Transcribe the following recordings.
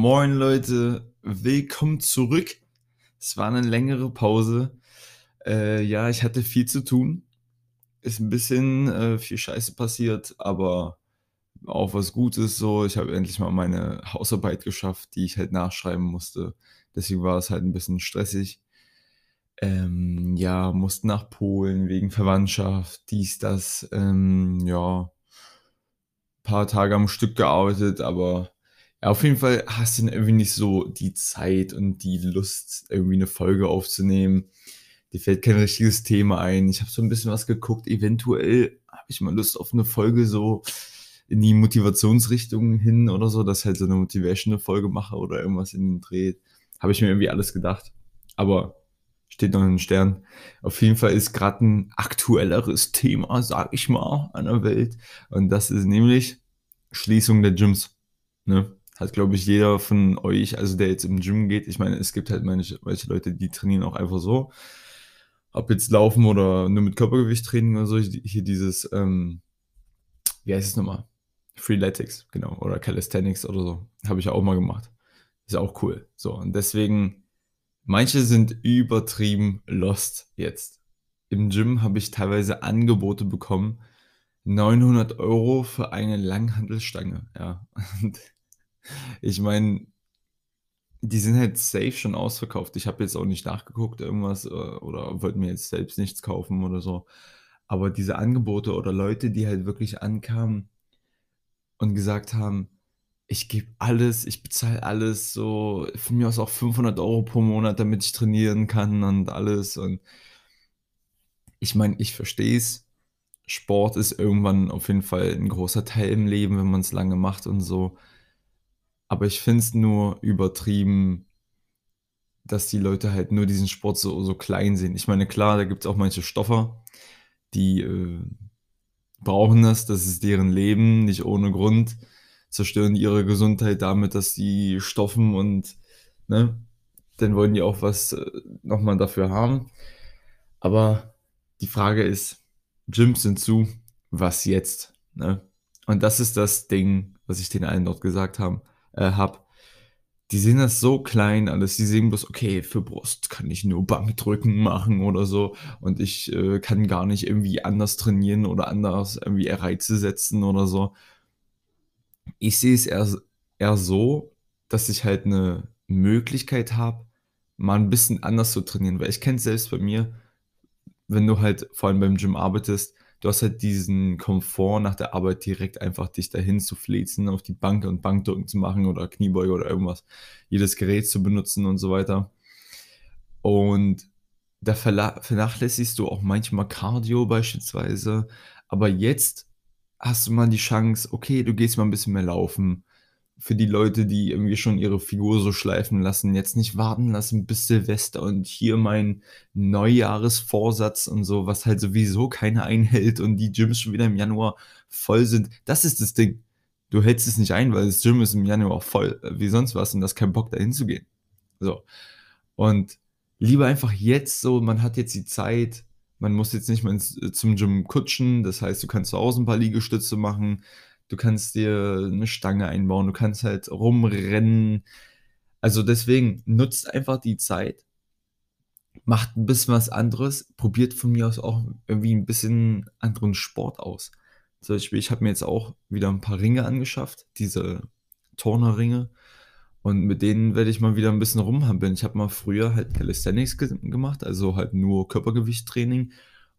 Moin Leute, willkommen zurück. Es war eine längere Pause. Äh, ja, ich hatte viel zu tun. Ist ein bisschen äh, viel Scheiße passiert, aber auch was Gutes so. Ich habe endlich mal meine Hausarbeit geschafft, die ich halt nachschreiben musste. Deswegen war es halt ein bisschen stressig. Ähm, ja, musste nach Polen wegen Verwandtschaft, dies, das. Ähm, ja, paar Tage am Stück gearbeitet, aber ja, auf jeden Fall hast du irgendwie nicht so die Zeit und die Lust, irgendwie eine Folge aufzunehmen. Dir fällt kein richtiges Thema ein. Ich habe so ein bisschen was geguckt. Eventuell habe ich mal Lust auf eine Folge so in die Motivationsrichtung hin oder so, dass ich halt so eine motivational Folge mache oder irgendwas in den Dreh. Habe ich mir irgendwie alles gedacht. Aber steht noch in den Sternen. Auf jeden Fall ist gerade ein aktuelleres Thema, sag ich mal, an der Welt. Und das ist nämlich Schließung der Gyms. Ne? Hat, glaube ich, jeder von euch, also der jetzt im Gym geht. Ich meine, es gibt halt manche, manche Leute, die trainieren auch einfach so. Ob jetzt laufen oder nur mit Körpergewicht training oder so. Hier dieses, ähm, wie heißt es nochmal? Freeletics, genau. Oder Calisthenics oder so. Habe ich auch mal gemacht. Ist auch cool. So, und deswegen Manche sind übertrieben lost jetzt. Im Gym habe ich teilweise Angebote bekommen, 900 Euro für eine Langhandelstange, ja. Und ich meine, die sind halt safe schon ausverkauft. Ich habe jetzt auch nicht nachgeguckt, irgendwas, äh, oder wollte mir jetzt selbst nichts kaufen oder so. Aber diese Angebote oder Leute, die halt wirklich ankamen und gesagt haben, ich gebe alles, ich bezahle alles, so von mir aus auch 500 Euro pro Monat, damit ich trainieren kann und alles. Und ich meine, ich verstehe es. Sport ist irgendwann auf jeden Fall ein großer Teil im Leben, wenn man es lange macht und so. Aber ich finde es nur übertrieben, dass die Leute halt nur diesen Sport so, so klein sehen. Ich meine, klar, da gibt es auch manche Stoffer, die äh, brauchen das, das ist deren Leben, nicht ohne Grund zerstören ihre Gesundheit damit, dass sie stoffen und ne, dann wollen die auch was äh, nochmal dafür haben. Aber die Frage ist, Gyms sind zu, was jetzt? Ne? Und das ist das Ding, was ich den allen dort gesagt haben, äh, hab. Die sehen das so klein alles. Die sehen bloß, okay, für Brust kann ich nur Bankdrücken machen oder so. Und ich äh, kann gar nicht irgendwie anders trainieren oder anders irgendwie Reize setzen oder so ich sehe es eher, eher so, dass ich halt eine Möglichkeit habe, mal ein bisschen anders zu trainieren, weil ich kenne es selbst bei mir, wenn du halt vor allem beim Gym arbeitest, du hast halt diesen Komfort nach der Arbeit direkt einfach dich dahin zu flezen, auf die Bank und Bankdrücken zu machen oder Kniebeuge oder irgendwas, jedes Gerät zu benutzen und so weiter. Und da vernachlässigst du auch manchmal Cardio beispielsweise, aber jetzt hast du mal die Chance, okay, du gehst mal ein bisschen mehr laufen. Für die Leute, die irgendwie schon ihre Figur so schleifen lassen, jetzt nicht warten lassen bis Silvester und hier mein Neujahresvorsatz und so, was halt sowieso keiner einhält und die Gyms schon wieder im Januar voll sind. Das ist das Ding. Du hältst es nicht ein, weil das Gym ist im Januar voll, wie sonst was und hast keinen Bock dahin zu gehen. So. Und lieber einfach jetzt so, man hat jetzt die Zeit, man muss jetzt nicht mehr ins, äh, zum Gym kutschen. Das heißt, du kannst zu Hause ein paar Liegestütze machen. Du kannst dir eine Stange einbauen. Du kannst halt rumrennen. Also deswegen nutzt einfach die Zeit. Macht ein bisschen was anderes. Probiert von mir aus auch irgendwie ein bisschen anderen Sport aus. Zum Beispiel, ich habe mir jetzt auch wieder ein paar Ringe angeschafft. Diese Turnerringe. Und mit denen werde ich mal wieder ein bisschen rumhampeln. Ich habe mal früher halt Calisthenics ge gemacht, also halt nur Körpergewichttraining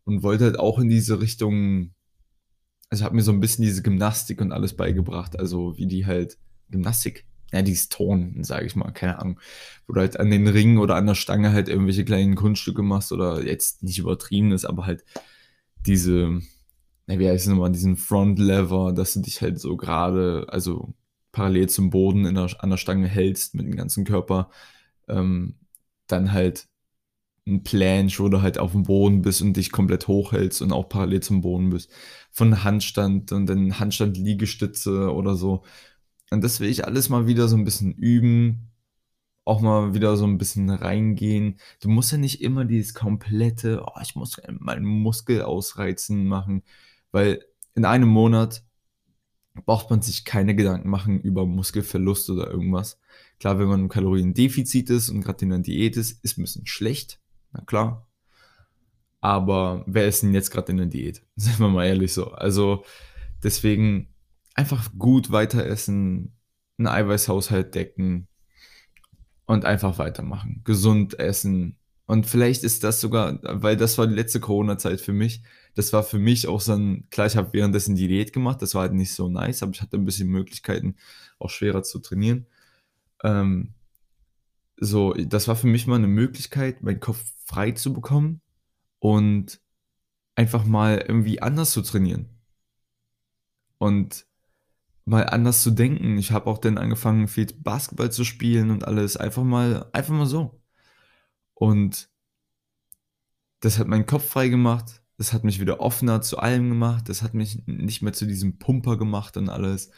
und wollte halt auch in diese Richtung, also habe mir so ein bisschen diese Gymnastik und alles beigebracht, also wie die halt Gymnastik, ja, dieses Turnen, sage ich mal, keine Ahnung, wo du halt an den Ringen oder an der Stange halt irgendwelche kleinen Kunststücke machst oder jetzt nicht übertrieben ist, aber halt diese, na, wie heißt es nochmal, diesen Front Lever, dass du dich halt so gerade, also parallel zum Boden in der, an der Stange hältst mit dem ganzen Körper, ähm, dann halt ein Planche, wo du halt auf dem Boden bist und dich komplett hochhältst und auch parallel zum Boden bist. Von Handstand und dann Handstand-Liegestütze oder so. Und das will ich alles mal wieder so ein bisschen üben, auch mal wieder so ein bisschen reingehen. Du musst ja nicht immer dieses komplette, oh, ich muss meinen Muskel ausreizen machen, weil in einem Monat braucht man sich keine Gedanken machen über Muskelverlust oder irgendwas. Klar, wenn man im Kaloriendefizit ist und gerade in der Diät ist, ist ein bisschen schlecht, na klar. Aber wer ist denn jetzt gerade in der Diät? Sind wir mal ehrlich so. Also deswegen einfach gut weiter essen, einen Eiweißhaushalt decken und einfach weitermachen. Gesund essen. Und vielleicht ist das sogar, weil das war die letzte Corona-Zeit für mich. Das war für mich auch so ein, klar, ich habe währenddessen Diät gemacht, das war halt nicht so nice, aber ich hatte ein bisschen Möglichkeiten, auch schwerer zu trainieren. Ähm, so, das war für mich mal eine Möglichkeit, meinen Kopf frei zu bekommen und einfach mal irgendwie anders zu trainieren. Und mal anders zu denken. Ich habe auch dann angefangen, viel Basketball zu spielen und alles. Einfach mal, einfach mal so. Und das hat meinen Kopf frei gemacht. Das hat mich wieder offener zu allem gemacht. Das hat mich nicht mehr zu diesem Pumper gemacht und alles.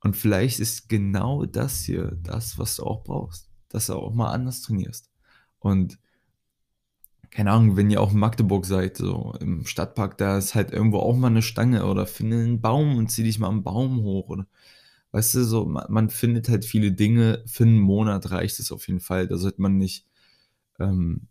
Und vielleicht ist genau das hier das, was du auch brauchst. Dass du auch mal anders trainierst. Und keine Ahnung, wenn ihr auch in Magdeburg seid, so im Stadtpark, da ist halt irgendwo auch mal eine Stange oder finde einen Baum und zieh dich mal am Baum hoch oder weißt du, so, man, man findet halt viele Dinge, für einen Monat reicht es auf jeden Fall. Da sollte man nicht, ähm,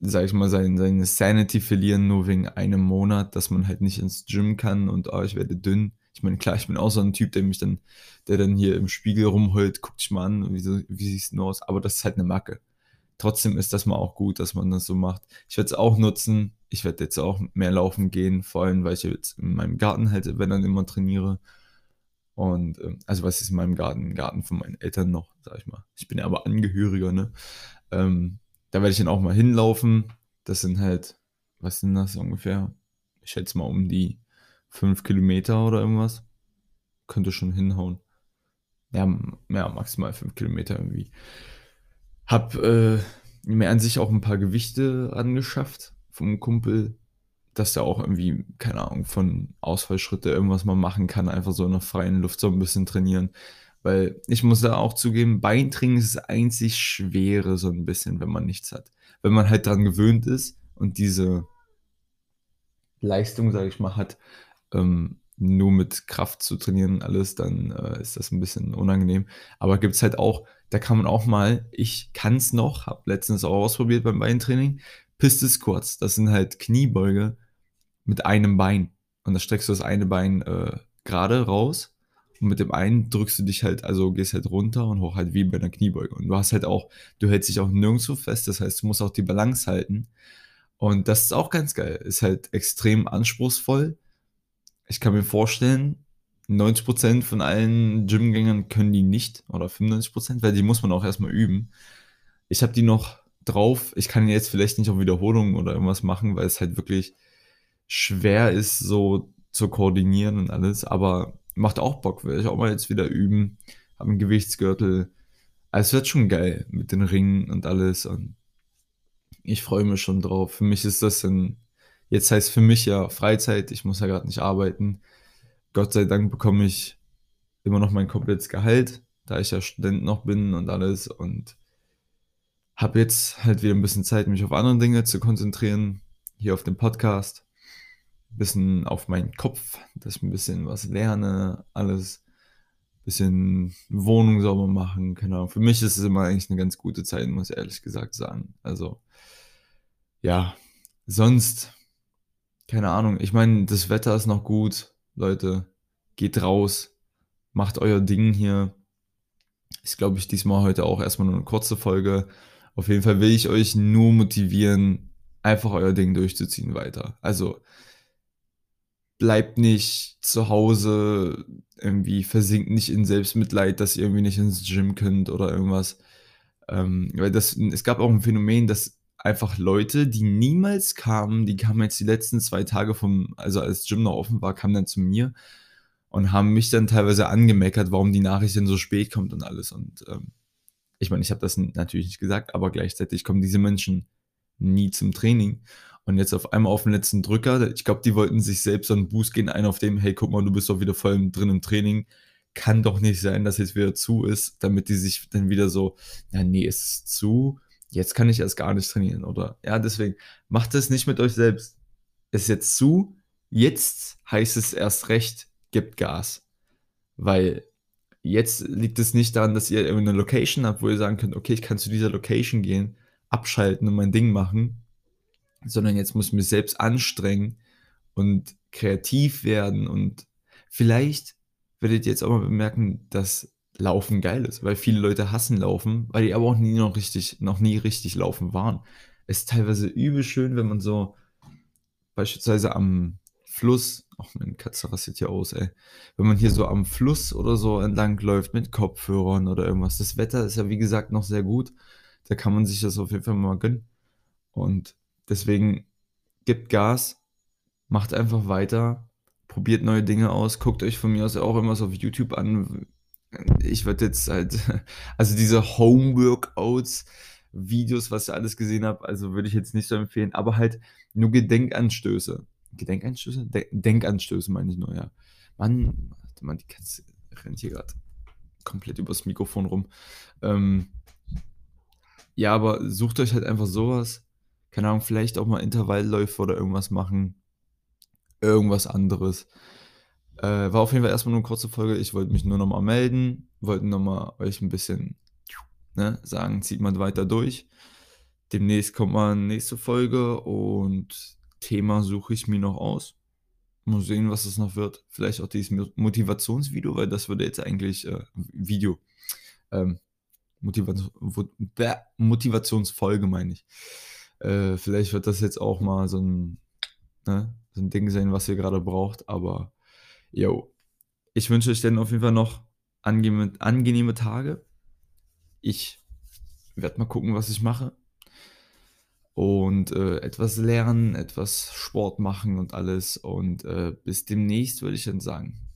sag ich mal, sein, seine Sanity verlieren, nur wegen einem Monat, dass man halt nicht ins Gym kann und oh, ich werde dünn. Ich meine, klar, ich bin auch so ein Typ, der mich dann, der dann hier im Spiegel rumheult, guckt dich mal an, wie, so, wie siehst du aus? Aber das ist halt eine Macke trotzdem ist das mal auch gut, dass man das so macht. Ich werde es auch nutzen. Ich werde jetzt auch mehr laufen gehen, vor allem, weil ich jetzt in meinem Garten halt, wenn dann immer trainiere. Und ähm, also was ist in meinem Garten? Garten von meinen Eltern noch, sag ich mal. Ich bin ja aber Angehöriger, ne? Ähm, da werde ich dann auch mal hinlaufen. Das sind halt, was sind das ungefähr? Ich schätze mal um die fünf Kilometer oder irgendwas. Könnte schon hinhauen. Ja, ja maximal fünf Kilometer irgendwie. Hab äh, mir an sich auch ein paar Gewichte angeschafft vom Kumpel, dass der auch irgendwie, keine Ahnung, von Ausfallschritte irgendwas mal machen kann, einfach so in der freien Luft so ein bisschen trainieren. Weil ich muss da auch zugeben, Beintraining ist das einzig Schwere so ein bisschen, wenn man nichts hat. Wenn man halt dran gewöhnt ist und diese Leistung, sage ich mal, hat, ähm, nur mit Kraft zu trainieren alles, dann äh, ist das ein bisschen unangenehm. Aber gibt es halt auch, da kann man auch mal, ich kann es noch, habe letztens auch ausprobiert beim Beintraining, Piste Squats, das sind halt Kniebeuge mit einem Bein. Und da streckst du das eine Bein äh, gerade raus und mit dem einen drückst du dich halt, also gehst halt runter und hoch halt wie bei einer Kniebeuge. Und du hast halt auch, du hältst dich auch nirgendwo fest, das heißt, du musst auch die Balance halten. Und das ist auch ganz geil, ist halt extrem anspruchsvoll ich kann mir vorstellen, 90% von allen Gymgängern können die nicht oder 95%, weil die muss man auch erstmal üben. Ich habe die noch drauf. Ich kann jetzt vielleicht nicht auf Wiederholungen oder irgendwas machen, weil es halt wirklich schwer ist, so zu koordinieren und alles. Aber macht auch Bock, will ich auch mal jetzt wieder üben. Habe einen Gewichtsgürtel. Also es wird schon geil mit den Ringen und alles. Und ich freue mich schon drauf. Für mich ist das ein Jetzt heißt für mich ja Freizeit, ich muss ja gerade nicht arbeiten. Gott sei Dank bekomme ich immer noch mein komplettes Gehalt, da ich ja Student noch bin und alles und habe jetzt halt wieder ein bisschen Zeit, mich auf andere Dinge zu konzentrieren, hier auf dem Podcast, ein bisschen auf meinen Kopf, dass ich ein bisschen was lerne, alles, ein bisschen Wohnung sauber machen, Ahnung. Für mich ist es immer eigentlich eine ganz gute Zeit, muss ich ehrlich gesagt sagen. Also, ja, sonst keine Ahnung. Ich meine, das Wetter ist noch gut. Leute, geht raus, macht euer Ding hier. Ist, glaube ich, diesmal heute auch erstmal nur eine kurze Folge. Auf jeden Fall will ich euch nur motivieren, einfach euer Ding durchzuziehen weiter. Also bleibt nicht zu Hause, irgendwie versinkt nicht in Selbstmitleid, dass ihr irgendwie nicht ins Gym könnt oder irgendwas. Ähm, weil das, es gab auch ein Phänomen, dass einfach Leute, die niemals kamen, die kamen jetzt die letzten zwei Tage vom, also als Gym noch offen war, kamen dann zu mir und haben mich dann teilweise angemeckert, warum die Nachricht denn so spät kommt und alles. Und ähm, ich meine, ich habe das natürlich nicht gesagt, aber gleichzeitig kommen diese Menschen nie zum Training. Und jetzt auf einmal auf den letzten Drücker, ich glaube, die wollten sich selbst so einen Boost gehen, ein auf dem, hey, guck mal, du bist doch wieder voll drin im Training. Kann doch nicht sein, dass jetzt wieder zu ist, damit die sich dann wieder so, ja, nee, es ist zu jetzt kann ich erst gar nicht trainieren, oder? Ja, deswegen macht es nicht mit euch selbst. Es ist jetzt zu, jetzt heißt es erst recht, gibt Gas. Weil jetzt liegt es nicht daran, dass ihr irgendeine Location habt, wo ihr sagen könnt: „Okay, ich kann zu dieser Location gehen, abschalten und mein Ding machen“, sondern jetzt muss ich mich selbst anstrengen und kreativ werden. Und vielleicht werdet ihr jetzt auch mal bemerken, dass Laufen geil ist, weil viele Leute hassen Laufen, weil die aber auch nie noch richtig noch nie richtig laufen waren. Es ist teilweise übel schön, wenn man so beispielsweise am Fluss ach, meine Katze rastet hier aus, ey. Wenn man hier so am Fluss oder so entlang läuft mit Kopfhörern oder irgendwas. Das Wetter ist ja, wie gesagt, noch sehr gut. Da kann man sich das auf jeden Fall mal gönnen. Und deswegen gebt Gas, macht einfach weiter, probiert neue Dinge aus, guckt euch von mir aus auch immer so auf YouTube an. Ich würde jetzt halt, also diese Home-Workouts, Videos, was ich alles gesehen habe, also würde ich jetzt nicht so empfehlen, aber halt nur Gedenkanstöße. Gedenkanstöße? De Denkanstöße meine ich nur, ja. Mann, warte die Katze rennt hier gerade komplett übers Mikrofon rum. Ähm, ja, aber sucht euch halt einfach sowas. Keine Ahnung, vielleicht auch mal Intervallläufe oder irgendwas machen. Irgendwas anderes. Äh, war auf jeden Fall erstmal nur eine kurze Folge. Ich wollte mich nur nochmal melden, wollte nochmal euch ein bisschen ne, sagen, zieht man weiter durch. Demnächst kommt mal eine nächste Folge und Thema suche ich mir noch aus. Mal sehen, was es noch wird. Vielleicht auch dieses Motivationsvideo, weil das würde jetzt eigentlich äh, Video. Ähm, Motivation, Motivationsfolge meine ich. Äh, vielleicht wird das jetzt auch mal so ein, ne, so ein Ding sein, was ihr gerade braucht. Aber yo, ich wünsche euch dann auf jeden Fall noch angenehme, angenehme Tage. Ich werde mal gucken, was ich mache und äh, etwas lernen, etwas Sport machen und alles. Und äh, bis demnächst würde ich dann sagen.